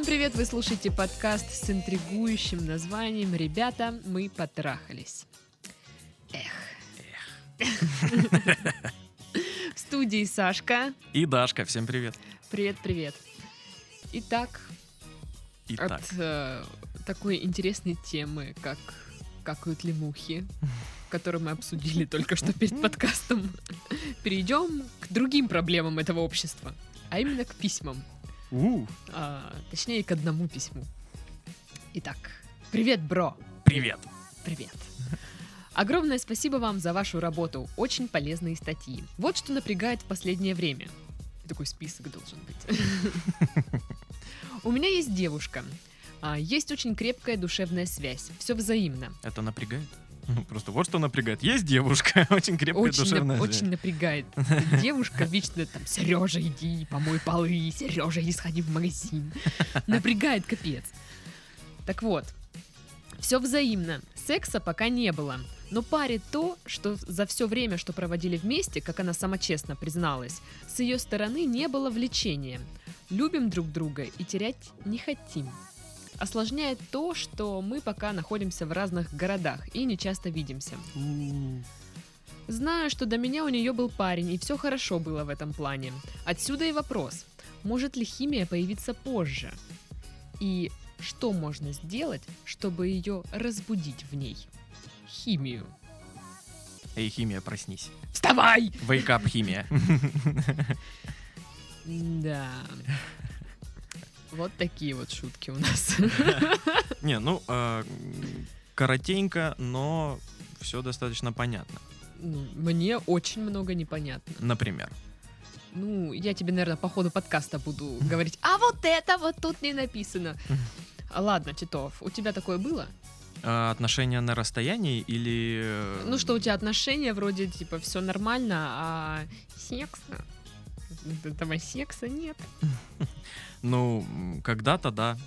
Всем привет! Вы слушаете подкаст с интригующим названием «Ребята, мы потрахались». Эх. В студии Сашка. И Дашка, всем привет. Привет-привет. Итак, Итак, от э, такой интересной темы, как «Какают ли мухи?», которую мы обсудили только что перед подкастом, перейдем к другим проблемам этого общества, а именно к письмам. У, А, точнее, к одному письму. Итак, привет, бро. привет. Привет. Огромное спасибо вам за вашу работу. Очень полезные статьи. Вот что напрягает в последнее время. Такой список должен быть. У меня есть девушка. А, Есть очень крепкая душевная связь. Все взаимно. Это напрягает? Ну, Просто вот что напрягает. Есть девушка, очень крепкая Очень, душевная связь. очень напрягает. Девушка вечно там, Сережа, иди, помой полы, Сережа, иди сходи в магазин. Напрягает капец. Так вот, все взаимно. Секса пока не было. Но парит то, что за все время, что проводили вместе, как она сама честно призналась, с ее стороны не было влечения. Любим друг друга и терять не хотим. Осложняет то, что мы пока находимся в разных городах и не часто видимся. Знаю, что до меня у нее был парень, и все хорошо было в этом плане. Отсюда и вопрос, может ли химия появиться позже? И что можно сделать, чтобы ее разбудить в ней? Химию. Эй, химия, проснись. Вставай! Wake up, химия. Да. Вот такие вот шутки у нас. Не, ну, э, коротенько, но все достаточно понятно. Ну, Мне очень много непонятно. Например, Ну, я тебе, наверное, по ходу подкаста буду говорить, а вот это вот тут не написано. А Ладно, Титов, у тебя такое было? э, отношения на расстоянии или... э, Ну что, у тебя отношения вроде, типа, все нормально, а секса? Этого секса нет. Ну, когда-то, да.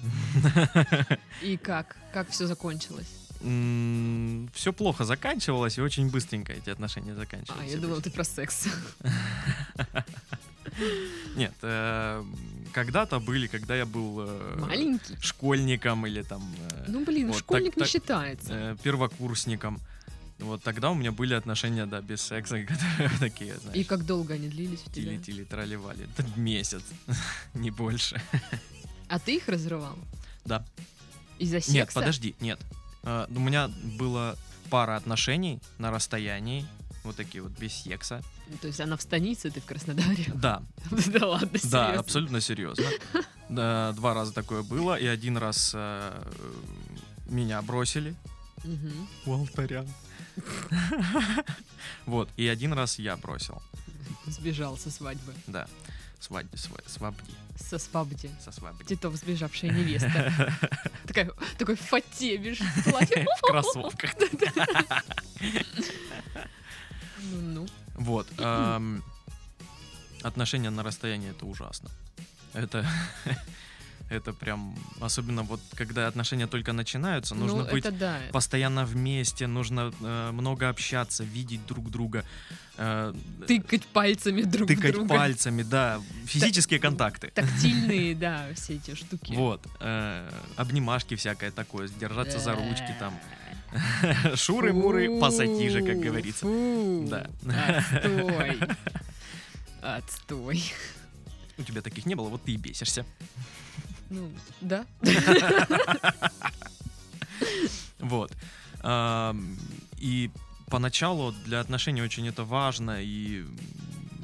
И как? Как все закончилось? Все плохо заканчивалось, и очень быстренько эти отношения заканчивались. А, я думала, ты про секс. Нет, э, когда-то были, когда я был э, Маленький? школьником или там э, Ну, блин, школьник не считается. первокурсником. Вот тогда у меня были отношения, да, без секса, которые такие, знаешь, И как долго они длились у тебя? тили-тили, тролливали. Да, Месяц, не больше. А ты их разрывал? Да. Из-за секса? Нет, подожди, нет. Э, У меня было пара отношений на расстоянии, вот такие вот, без секса. Ну, То есть она в станице, ты в Краснодаре? Да, Да ладно, да, серьезно? абсолютно серьезно. Да, Два раза такое было, и один раз э, меня бросили Мгм. у алтаря. Вот, и один раз я бросил, Сбежал со свадьбы. да. Свадьбе, сва- свабди, Со свадьбы. со свабди. Титов, сбежавшая невеста. Такая, такой в фате бежит в платье. В кроссовках. Ну, Вот. Отношения на расстоянии это ужасно. Это это прям, особенно вот когда отношения только начинаются, нужно ну, быть да. постоянно вместе, нужно э, много общаться, видеть друг друга, э, Тыкать пальцами друг тыкать друга. пальцами, да, физические контакты. Тактильные, да, все эти штуки. Вот, э, обнимашки всякое такое, держаться за ручки там, шуры-муры, пассатижи, как говорится. фу, Да. Отстой. Отстой. У тебя таких не было, вот ты и бесишься. Ну, да. Вот. И поначалу для отношений очень это важно, и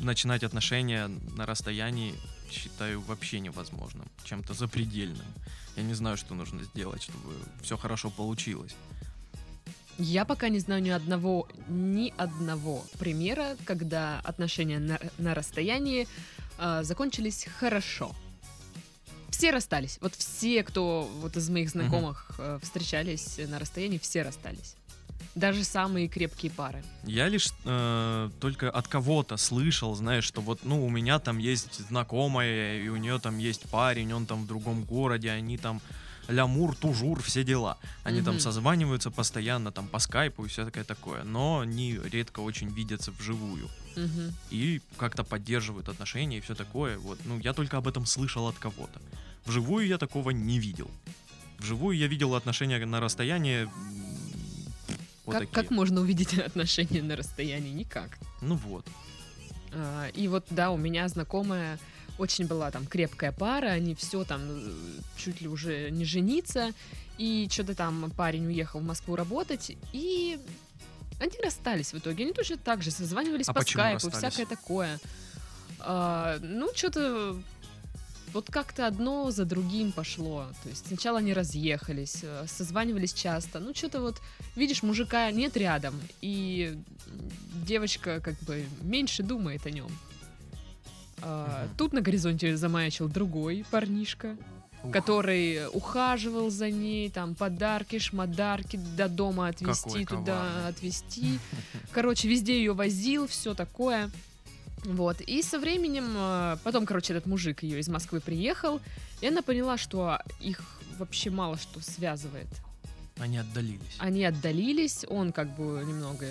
начинать отношения на расстоянии считаю вообще невозможным, чем-то запредельным. Я не знаю, что нужно сделать, чтобы все хорошо получилось. Я пока не знаю ни одного, ни одного примера, когда отношения на, на расстоянии а, закончились хорошо. Все расстались. Вот все, кто вот из моих знакомых э, встречались на расстоянии, все расстались. Даже самые крепкие пары. Я лишь э, только от кого-то слышал, знаешь, что вот, ну, у меня там есть знакомая, и у нее там есть парень, он там в другом городе, они там лямур, тужур, все дела. Они там Мгм. созваниваются постоянно, там по скайпу и все такое такое, но они редко очень видятся вживую. И как-то поддерживают отношения и все такое. Вот, ну, я только об этом слышал от кого-то. Вживую я такого не видел. Вживую я видел отношения на расстоянии вот как, такие. как можно увидеть отношения на расстоянии? Никак. Ну вот. А, И вот, да, у меня знакомая очень была там крепкая пара, они все там э, чуть ли уже не жениться, и что-то там парень уехал в Москву работать, и они расстались в итоге. Они точно так же созванивались А по скайпу, расстались? всякое такое. А, ну, что-то вот как-то одно за другим пошло. То есть сначала они разъехались, э, созванивались часто. Ну, что-то вот, видишь, мужика нет рядом, и девочка как бы меньше думает о нем. А, Мгм. Тут на горизонте замаячил другой парнишка, Ух, который ухаживал за ней, там подарки, шмодарки до дома отвезти, Какой туда коварный. отвезти. Короче, везде ее возил, все такое. Вот. И со временем, э, потом, короче, этот мужик ее из Москвы приехал, и она поняла, что их вообще мало что связывает. Они отдалились. Они отдалились, он как бы немного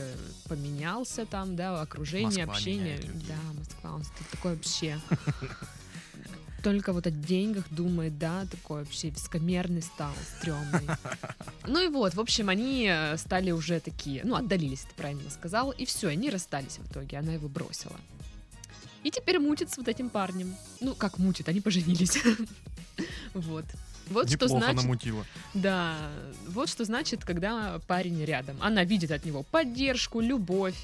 поменялся там, да, окружение, Москва общение. Да, Москва, он такой вообще. Только вот о деньгах думает, да, такой вообще высокомерный стал, стрёмный. Ну и вот, в общем, они э, стали уже такие, ну, отдалились, ты правильно сказал, и все, они расстались в итоге, она его бросила. И теперь мутит с вот этим парнем. Ну, как мутит, они поженились. Вот. Вот что Неплохо значит... намутило. Да, вот что значит, когда парень рядом. Она видит от него поддержку, любовь,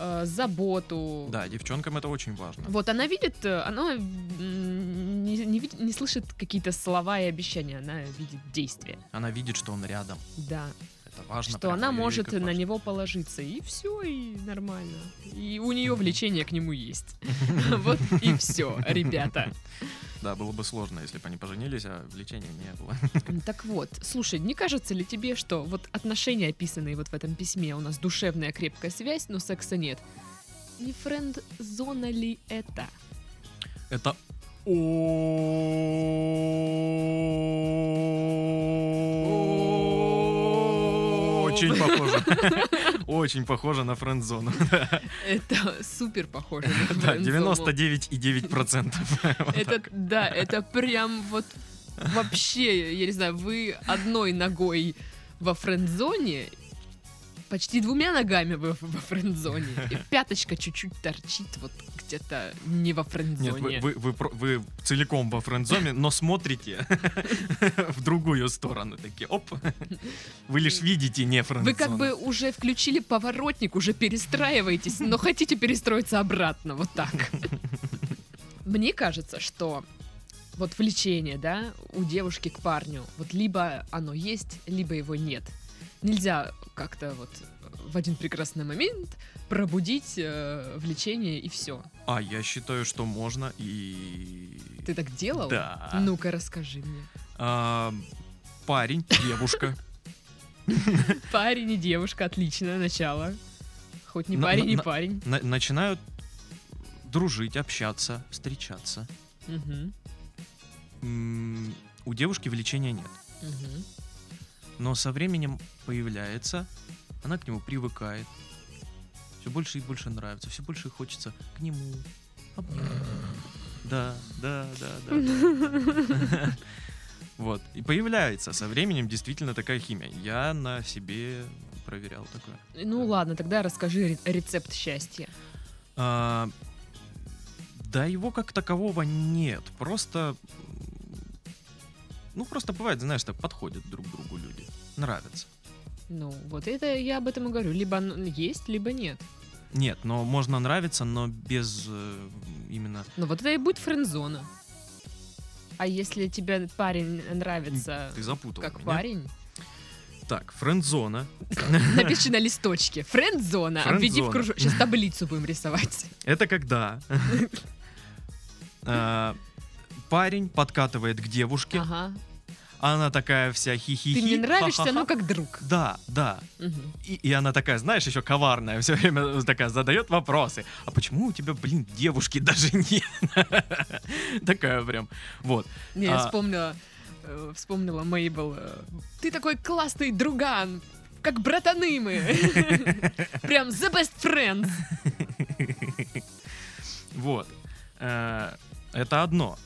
э, заботу. Да, девчонкам это очень важно. Вот она видит, э, она не, не видит- не слышит какие-то слова и обещания, она видит действия. Она видит, что он рядом. Да, Это важно. что она может на важно. него положиться, и все, и нормально. И у нее влечение к нему есть. Вот и все, ребята. Да, было бы сложно, если бы они поженились, а влечения не было. Так вот, слушай, не кажется ли тебе, что вот отношения, описанные вот в этом письме, у нас душевная крепкая связь, но секса нет? Не френд-зона ли это? Это очень похоже. Очень похоже на френдзону. Это супер похоже на Да, френд-зону. 99,9%. Это, да, это прям вот вообще, я не знаю, вы одной ногой во френд-зоне, почти двумя ногами вы во френд-зоне, и пяточка чуть-чуть торчит вот где-то не во Нет, френд-зоне. вы, вы, вы, про- вы целиком во френдзоне, но смотрите в другую сторону. Такие, оп. Вы лишь видите не френдзону. Вы как бы уже включили поворотник, уже перестраиваетесь, но хотите перестроиться обратно, вот так. Мне кажется, что вот влечение, да, у девушки к парню, вот либо оно есть, либо его нет. Нельзя как-то вот в один прекрасный момент пробудить э, влечение и все. А, я считаю, что можно и... Ты так делал? Да. Ну-ка, расскажи мне. А, парень, девушка. Парень и девушка, отличное начало. Хоть не парень, не парень. на- начинают дружить, общаться, встречаться. У девушки влечения нет. Но со временем появляется, она к нему привыкает. Все больше и больше нравится, все больше хочется к нему. Да, да, да, да. Вот. И появляется со временем действительно такая химия. Я на себе проверял такое. Ну ладно, тогда расскажи ре- рецепт счастья. А, да его как такового нет. Просто... Ну, просто бывает, знаешь, так подходят друг к другу люди. Нравятся. Ну, вот это я об этом и говорю. Либо есть, либо нет. Нет, но можно нравиться, но без э, именно... Ну вот это и будет френдзона. А если тебе парень нравится Ты запутал как меня. парень, Так, френдзона. напиши на листочке. Френдзона. Обведи в кружок. Сейчас таблицу будем рисовать. Это когда а, парень подкатывает к девушке, Ага. Она такая вся хихихи. Ты мне нравишься, ха-ха-ха. ну как друг. Да, да. И, и она такая, знаешь, еще коварная, все время такая задает вопросы. А почему у тебя, блин, девушки даже нет? Такая прям. Вот. Не, я А. вспомнила, э, вспомнила Мейбл. э, Ты такой классный друган, как братаны мы. Прям the best friends. Вот. Э, Это одно.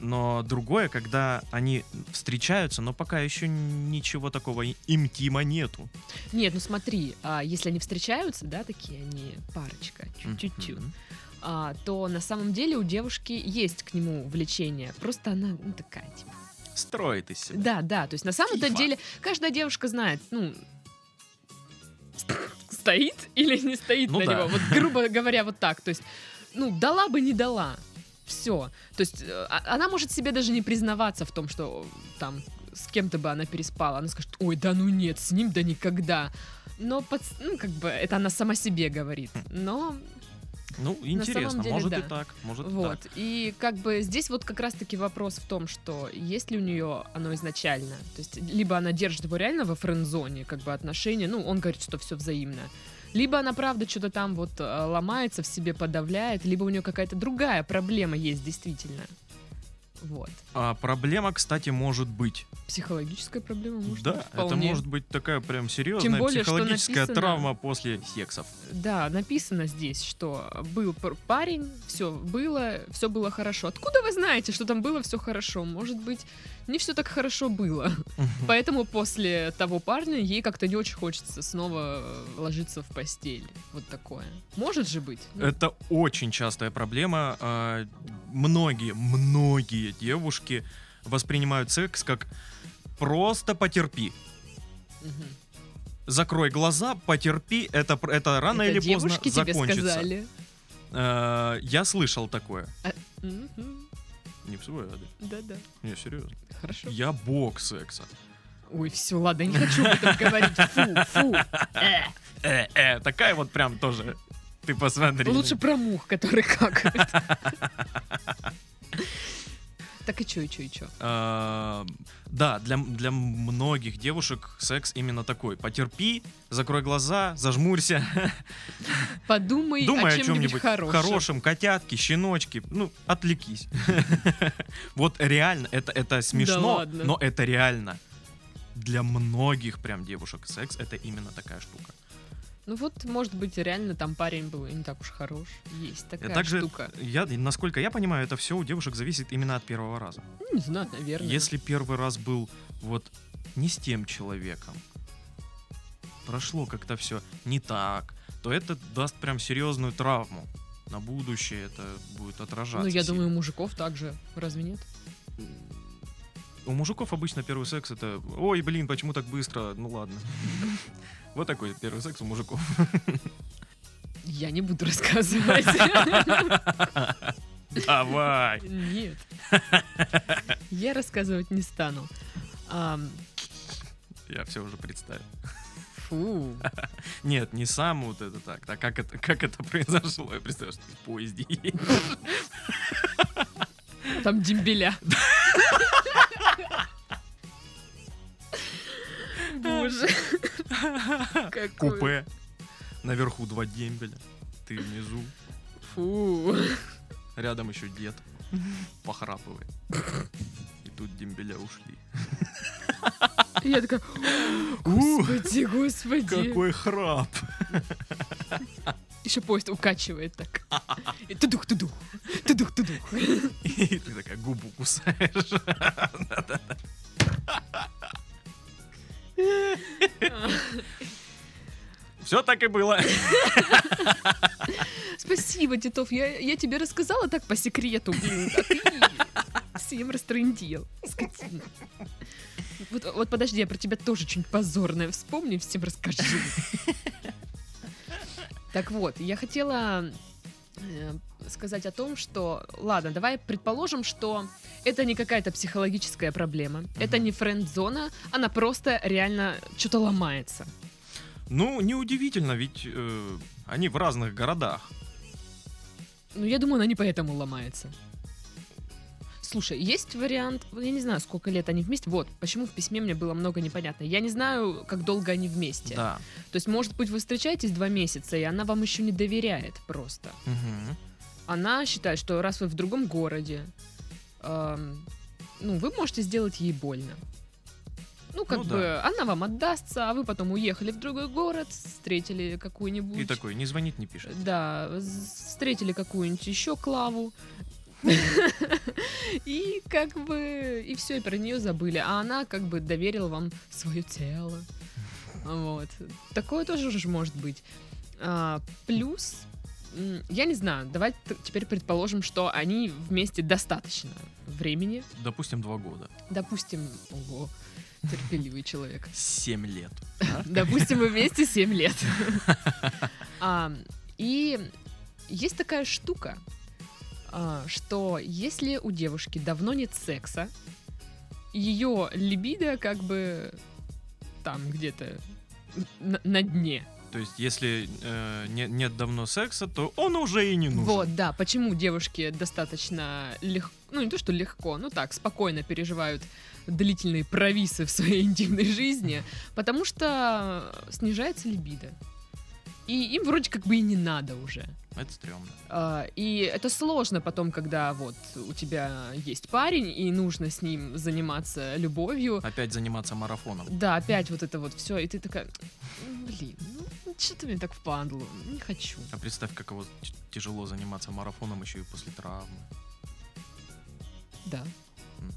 Но другое, когда они встречаются, но пока еще ничего такого интима нету. Нет, ну смотри, а, если они встречаются, да, такие они парочка, чуть-чуть, Мгм. а, то на самом деле у девушки есть к нему влечение. Просто она ну, такая, типа. Строит из себя. Да, да. То есть на самом-то Фифа. деле каждая девушка знает, ну, стоит или не стоит Ну на да. него. Вот грубо говоря, вот так. То есть, ну, дала бы, не дала. Все. То есть э, а- она может себе даже не признаваться в том, что там с кем-то бы она переспала. Она скажет, ой, да ну нет, с ним да никогда. Но, под, ну, как бы, это она сама себе говорит. Но Ну, интересно, деле, может да. и так, может и вот. так. И как бы здесь вот как раз-таки вопрос в том, что есть ли у нее оно изначально. То есть либо она держит его реально во френд-зоне, как бы отношения, ну, он говорит, что все взаимно. Либо она, правда, что-то там вот э, ломается, в себе подавляет, либо у нее какая-то другая проблема есть действительно. Вот. А проблема, кстати, может быть. Психологическая проблема может да, быть это вполне. может быть такая прям серьезная более, что психологическая написано- травма после сексов. Да, написано здесь, что был пар- парень, все было, все было хорошо. Откуда вы знаете, что там было все хорошо? Может быть, не все так хорошо было. Поэтому после того парня ей как-то не очень хочется снова ложиться в постель. Вот такое. Может же быть. Это очень частая проблема. А, Многие, многие девушки воспринимают секс как просто потерпи. мгм. Закрой глаза, потерпи, это, это рано Это или поздно тебе закончится. сказали. А, Я слышал такое. Мгм. Не в свой адрес. Да-да. Не, серьезно. Хорошо. Я бог секса. Ой, все, ладно, не хочу об этом говорить. Фу, фу. Э. Э, э, такая вот прям тоже. Ты посмотри. Лучше про мух, которые какают. Так и чё, и чё, и чё? А, Да, для, для многих девушек секс именно такой. Потерпи, закрой глаза, зажмурься, Подумай думай о чем-нибудь хорошем. хорошем, котятки, щеночки, ну, отвлекись. Вот реально, это, это смешно, ладно. но это реально. Для многих прям девушек секс это именно такая штука. Ну вот, может быть, реально там парень был не так уж хорош. Есть И такая также, штука. я, насколько я понимаю, это все у девушек зависит именно от первого раза. Ну, не знаю, наверное. Если первый раз был вот не с тем человеком, прошло как-то все не так, то это даст прям серьезную травму. На будущее это будет отражаться. Ну, я сильно. думаю, у мужиков также. Разве нет? У мужиков обычно первый секс это «Ой, блин, почему так быстро?» Ну ладно. Вот такой первый секс у мужиков. Я не буду рассказывать. Давай! Нет. Я рассказывать не стану. Я все уже представил. Фу. Нет, не сам вот это так. А как это, как это произошло? Я представляю, что ты в поезде едешь. Там дембеля. Боже. Купе. Наверху два дембеля. Ты внизу. Фу. Рядом еще дед. Похрапывает. И тут дембеля ушли. Я такая, господи, господи. Какой храп! Еще поезд укачивает так. И тудух, тудух, тудух, тудух. И ты такая губу кусаешь. Все так и было. Спасибо, Титов, я, я тебе рассказала так по секрету, блин, а ты всем растрындел. Вот, вот подожди, я про тебя тоже что-нибудь позорное вспомни, всем расскажи. Так вот, я хотела сказать о том, что, ладно, давай предположим, что это не какая-то психологическая проблема, это Мгм. не френд-зона, она просто реально что-то ломается. Ну, неудивительно, ведь э, они в разных городах. Ну, я думаю, она не поэтому ломается. Слушай, есть вариант, я не знаю, сколько лет они вместе. Вот, почему в письме мне было много непонятно. Я не знаю, как долго они вместе. Да. То есть, может быть, вы встречаетесь два месяца, и она вам еще не доверяет просто. Мгм. Она считает, что раз вы в другом городе, эм, ну, вы можете сделать ей больно. Ну, как Ну бы, да. она вам отдастся, а вы потом уехали в другой город, встретили какую-нибудь... И такой, не звонит, не пишет. Да, встретили какую-нибудь еще Клаву, И как бы, и все, и про нее забыли. А она как бы доверила вам свое тело. Вот. Такое тоже же может быть. А, плюс, я не знаю, давайте теперь предположим, что они вместе достаточно времени. Допустим, два года. Допустим, ого, терпеливый человек. Семь лет. Допустим, мы вместе 7 лет. А, И есть такая штука, что если у девушки давно нет секса, ее либидо как бы там где-то на, на дне. То есть, если э, не- нет давно секса, то он уже и не нужен. Вот, да, почему девушки достаточно легко, ну не то, что легко, ну так, спокойно переживают длительные провисы в своей интимной жизни, потому что снижается либидо. И им вроде как бы и не надо уже. Это стрёмно. А, И это сложно потом, когда вот у тебя есть парень, и нужно с ним заниматься любовью. Опять заниматься марафоном. Да, опять вот это вот все, и ты такая, «М, блин, ну что-то мне так впадло, не хочу. А представь, как его тяжело заниматься марафоном еще и после травмы. Да.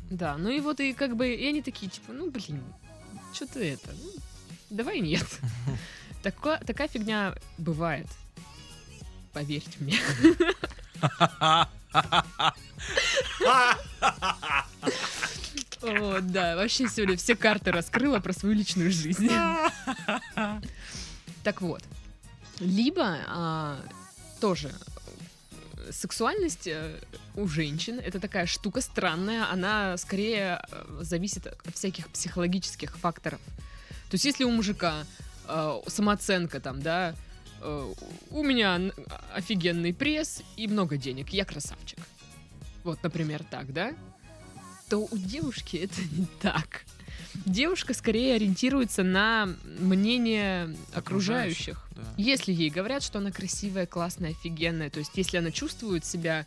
Да, ну и вот и как бы, и они такие, типа, ну блин, что ты это, ну, давай нет. Такая, такая фигня бывает. Поверьте мне. О, да, вообще сегодня все карты раскрыла про свою личную жизнь. Так вот, либо а, тоже сексуальность э, у женщин это такая штука странная, она скорее э, зависит от всяких психологических факторов. То есть если у мужика э, самооценка там, да, э, у меня офигенный пресс и много денег, я красавчик. Вот, например, так, да? То у девушки это не так. Девушка скорее ориентируется на мнение окружающих. Да. Если ей говорят, что она красивая, классная, офигенная, то есть если она чувствует себя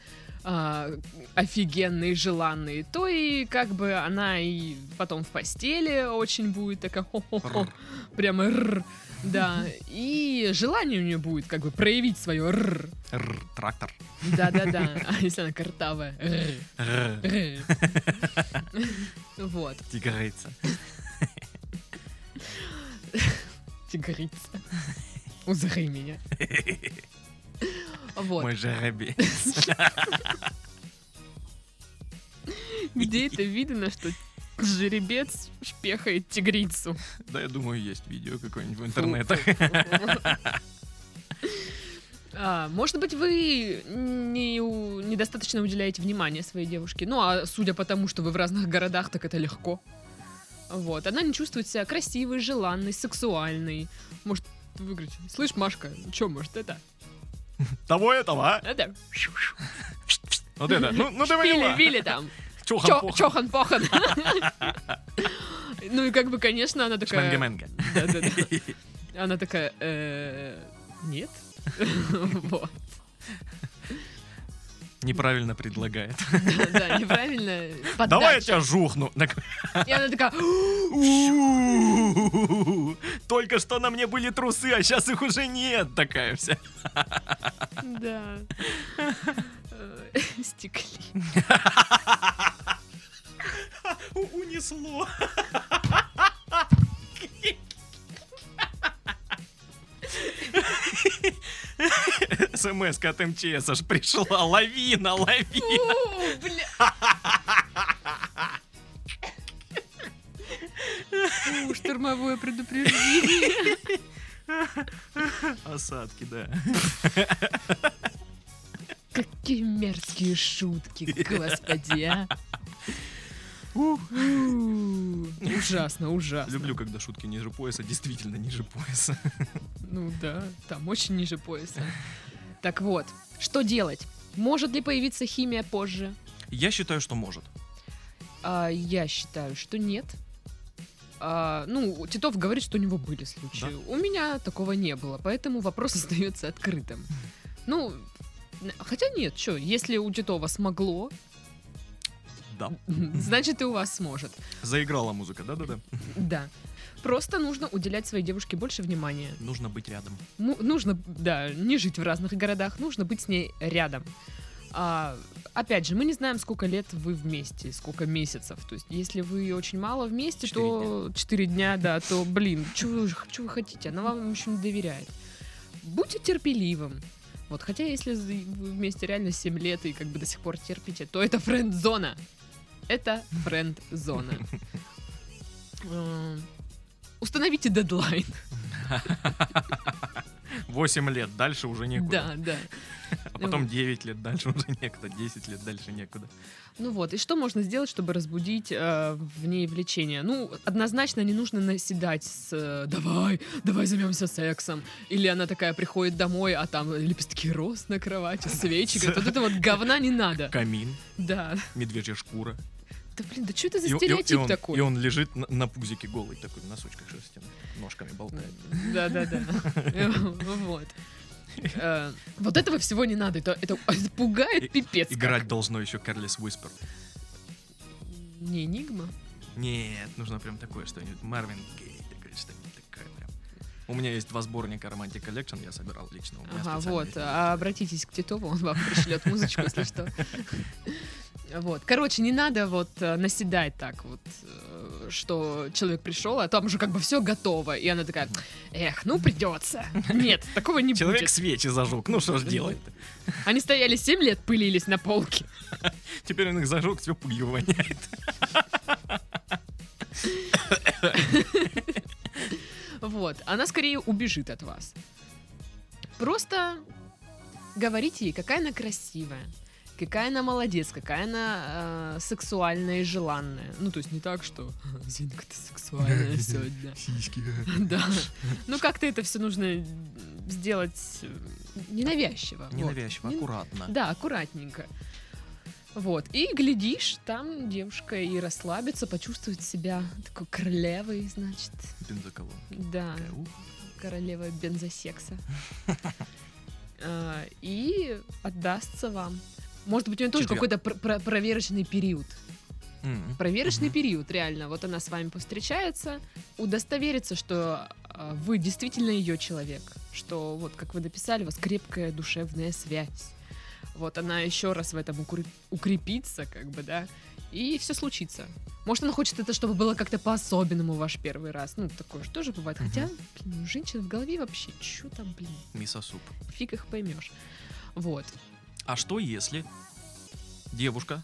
а, офигенной, желанной, то и как бы она и потом в постели очень будет такая хо-хо-хо, Рр. прямо рр, да, и желание у нее будет как бы проявить свое рр, Рр, трактор. да-да-да, а если она картавая, вот, Тигрица. тигрица, узри меня. Вот. Мой жеребец. Где это видно, что жеребец шпехает тигрицу? Да, я думаю, есть видео какое-нибудь в интернетах. А, может быть, вы не, недостаточно уделяете внимания своей девушке. Ну, а судя по тому, что вы в разных городах, так это легко. Вот. Она не чувствует себя красивой, желанной, сексуальной. Может, вы говорите, слышь, Машка, что, может, это? Того этого, а? Это? Вот это. Ну, ну ты поняла. вили там. Чохан Чо- похан. Чохан-похан. Ну и как бы, конечно, она такая... Шменга-менга. Да-да-да. Она такая, «Э, нет. Вот. Неправильно предлагает. Да, неправильно. Давай я Поддача. тебя жухну. И она такая, «У-у-у-у-у-у. Только что на мне были трусы, а сейчас их уже нет. Такая вся. да. Э, Стекли. Унесло. СМС от МЧС аж пришла. Лавина, лавина. Фу, бля. Фу, штормовое предупреждение. Осадки, да. Какие мерзкие шутки, господи, а. Ужасно, ужасно. Люблю, когда шутки ниже пояса, действительно ниже пояса. Ну да, там очень ниже пояса. Так вот, что делать? Может ли появиться химия позже? Я считаю, что может. А, я считаю, что нет. А, ну, Титов говорит, что у него были случаи. Да. У меня такого не было, поэтому вопрос остается открытым. Ну, хотя нет, что, если у Титова смогло, Да. значит и у вас сможет. Заиграла музыка, да-да-да. Да. Просто нужно уделять своей девушке больше внимания. Нужно быть рядом. Ну, нужно, да, не жить в разных городах, нужно быть с ней рядом. А, опять же, мы не знаем, сколько лет вы вместе, сколько месяцев. То есть, если вы очень мало вместе, Четыре то 4 дня, да, то, блин, что вы, чё вы хотите? Она вам еще не доверяет. Будьте терпеливым. Вот, хотя если вы вместе реально 7 лет и как бы до сих пор терпите, то это френд-зона. Это френд-зона. Установите дедлайн. 8 лет, дальше уже некуда. Да, да. А потом 9 лет, дальше уже некуда. 10 лет, дальше некуда. Ну вот, и что можно сделать, чтобы разбудить э, в ней влечение? Ну, однозначно не нужно наседать с э, «давай, давай займемся сексом». Или она такая приходит домой, а там лепестки роз на кровати, свечи. Вот это вот говна не надо. Камин, Да. медвежья шкура. Да блин, да что это за И, и- и стереотип он, такой? и он лежит на, на пузике голый, такой, в носочках шерстяных, ножками болтает. Да-да-да. Вот. Э, Вот этого всего не надо. Это это пугает пипец. Играть должно еще Careless Whisper. Не Энигма? Нет, нужно прям такое что-нибудь. Марвин Гей, что-нибудь такое прям. У меня есть два сборника Romantic Collection, я собирал лично. Ага, вот. А обратитесь к Титову, он вам пришлет музычку, если что. Вот. Короче, не надо вот э, наседать так вот, э, что человек пришел, а там уже как бы все готово. И она такая, эх, ну придется. Нет, такого не Человек будет. свечи зажег, ну что ж делать Они стояли 7 лет, пылились на полке. Теперь он их зажег, все пылью воняет. Вот. Она скорее убежит от вас. Просто говорите ей, какая она красивая, какая она молодец, какая она э, сексуальная и желанная. Ну, то есть не так, что Зинка, ты сексуальная сегодня. Сиськи. Да. Ну, как-то это все нужно сделать э, ненавязчиво. вот. Ненавязчиво, Не- аккуратно. Да, аккуратненько. Вот. И глядишь, там девушка и расслабится, почувствует себя такой королевой, значит. Бензоколонки. Да, королева бензосекса. А, И отдастся вам. Может быть, у нее тоже какой-то пр- пр- проверочный период. М. Проверочный Мгм. период, реально. Вот она с вами повстречается, удостоверится, что а, вы действительно ее человек. Что, вот как вы написали, у вас крепкая душевная связь. Вот она еще раз в этом укреп- укрепится, как бы, да, и все случится. Может, она хочет это, чтобы было как-то по-особенному ваш первый раз. Ну, такое же тоже бывает. Мгм. Хотя, блин, у женщин в голове вообще, что там, блин, Мисо-суп. фиг их поймешь. Вот. А что если девушка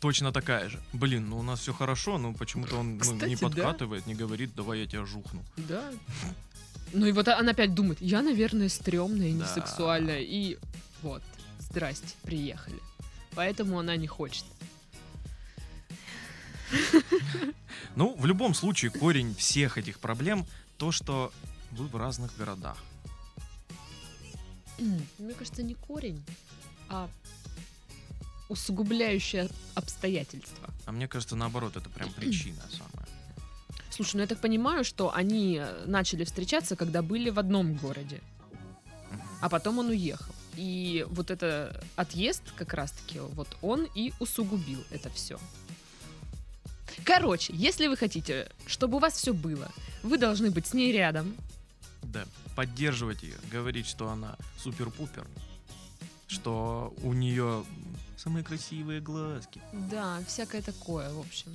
точно такая же? Блин, ну у нас все хорошо, но почему-то он ну, Кстати, не да. подкатывает, не говорит, давай я тебя жухну. Да. Ну и вот она опять думает, я, наверное, стрёмная и Да. несексуальная. И вот, здрасте, приехали. Поэтому она не хочет. Ну, в любом случае, корень всех этих проблем то, что вы в разных городах. Мне кажется, не корень, а усугубляющее обстоятельство. А мне кажется, наоборот, это прям причина самая. Слушай, ну я так понимаю, что они э, начали встречаться, когда были в одном городе, а потом он уехал. И вот это отъезд как раз-таки, вот он и усугубил это все. Короче, если вы хотите, чтобы у вас все было, вы должны быть с ней рядом. Да, поддерживать ее, говорить, что она супер-пупер, что у нее самые красивые глазки. Да, всякое такое, в общем.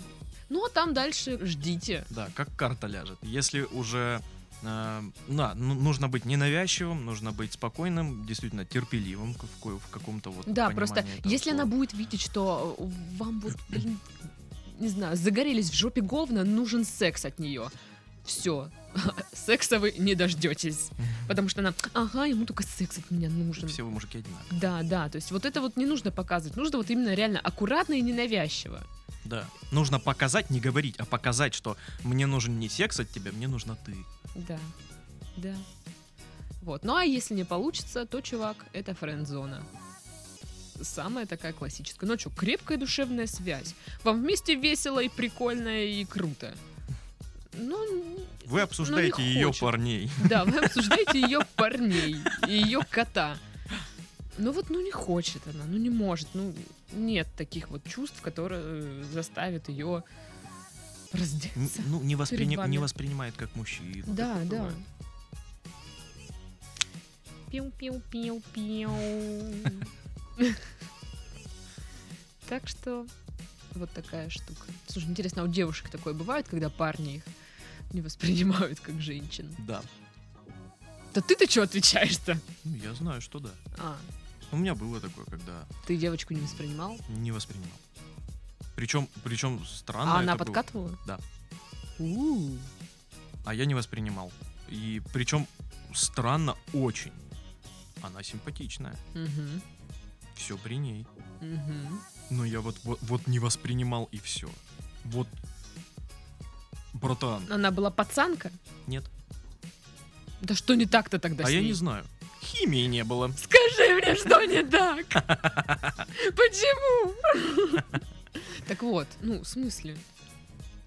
Ну, а там дальше ждите. Да, как карта ляжет. Если уже э, да, ну, нужно быть ненавязчивым, нужно быть спокойным, действительно терпеливым в, в каком-то вот Да, просто этого если она слова. будет видеть, что э, вам вот, блин, не знаю, загорелись в жопе говна, нужен секс от нее. Все. Секса вы не дождетесь. Потому что она, ага, ему только секс от меня нужен. Все вы мужики одинаковые. Да, да, то есть вот это вот не нужно показывать. Нужно вот именно реально аккуратно и ненавязчиво. Да. Нужно показать, не говорить, а показать, что мне нужен не секс от тебя, мне нужна ты. Да, да. Вот. Ну а если не получится, то, чувак, это френд-зона. Самая такая классическая. Ну что, крепкая душевная связь. Вам вместе весело и прикольно и круто. Ну, Вы обсуждаете ее хочет. парней. да, вы обсуждаете ее парней и ее кота. Ну вот, ну не хочет она, ну не может, ну нет таких вот чувств, которые э, заставят ее раздеться. Ну, не, вами. не воспринимает как мужчину. Да, да. бывает. Пиу-пиу-пиу-пиу. Так что вот такая штука. Слушай, интересно, а у девушек такое бывает, когда парни их не воспринимают как женщин? Да. Да ты-то что отвечаешь-то? Ну, я знаю, что да. А, У меня было такое, когда ты девочку не воспринимал? не воспринимал. Причем, причем странно. а она это было. подкатывала? Да. У-у. А я не воспринимал. И причем странно очень. Она симпатичная. Мгм. Все при ней. Мгм. Но я вот, вот, вот не воспринимал и все. Вот. Братан, Она была пацанка? нет. Да что не так-то тогда а с я ней? не знаю. Химии не было. Скажи мне, что не так? Почему? Так вот, ну, в смысле?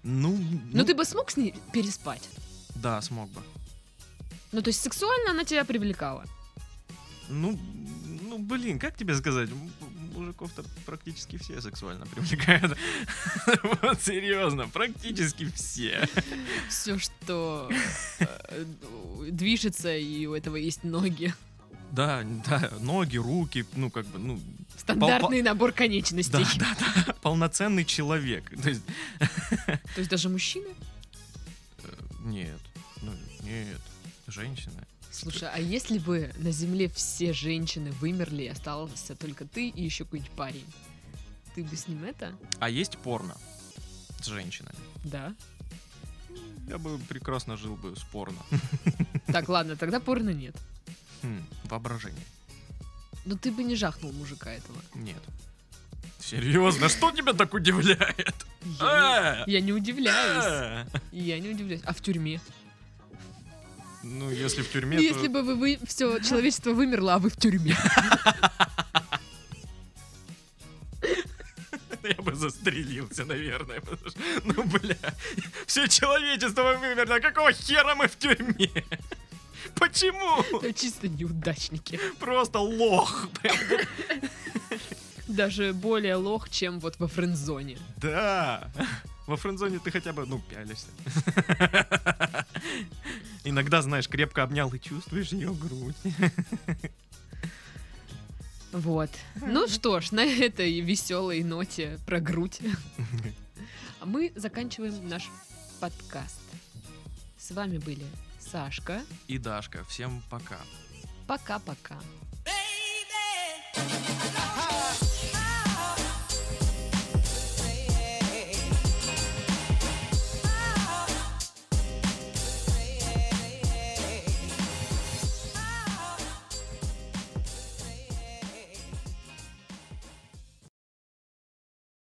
Ну, Ну, ты бы смог с ней переспать? Да, смог бы. Ну, то есть сексуально она тебя привлекала? Ну, ну, блин, как тебе сказать? Мужиков-то практически все сексуально привлекают. Вот серьезно, практически все. Все, что э, движется, и у этого есть ноги. Да, да, ноги, руки, ну, как бы, ну, Стандартный набор конечностей. да, да, да, полноценный человек. То есть, То есть даже мужчины? э, нет, ну, нет, женщины. Слушай, а если бы на Земле все женщины вымерли, и остался только ты и еще какой-нибудь парень, ты бы с ним это? А есть порно с женщинами. Да. Я бы прекрасно жил бы с порно. Так, ладно, тогда порно нет. Хм, воображение. Но ты бы не жахнул мужика этого. Нет. Серьезно, что тебя так удивляет? Я Э! не, не удивляюсь. Э! Я не удивляюсь. А в тюрьме? Ну, если в тюрьме, Если то... бы вы, вы все человечество вымерло, а вы в тюрьме. Я бы застрелился, наверное. потому что, Ну, бля, все человечество вымерло, а какого хера мы в тюрьме? Почему? Это чисто неудачники. Просто лох. Даже более лох, чем вот во френдзоне. Да. Во френдзоне ты хотя бы, ну, пялишься. Иногда, знаешь, крепко обнял и чувствуешь ее грудь. Вот. Ну что ж, на этой веселой ноте про грудь мы заканчиваем наш подкаст. С вами были Сашка. И Дашка, всем пока. Пока-пока. Baby,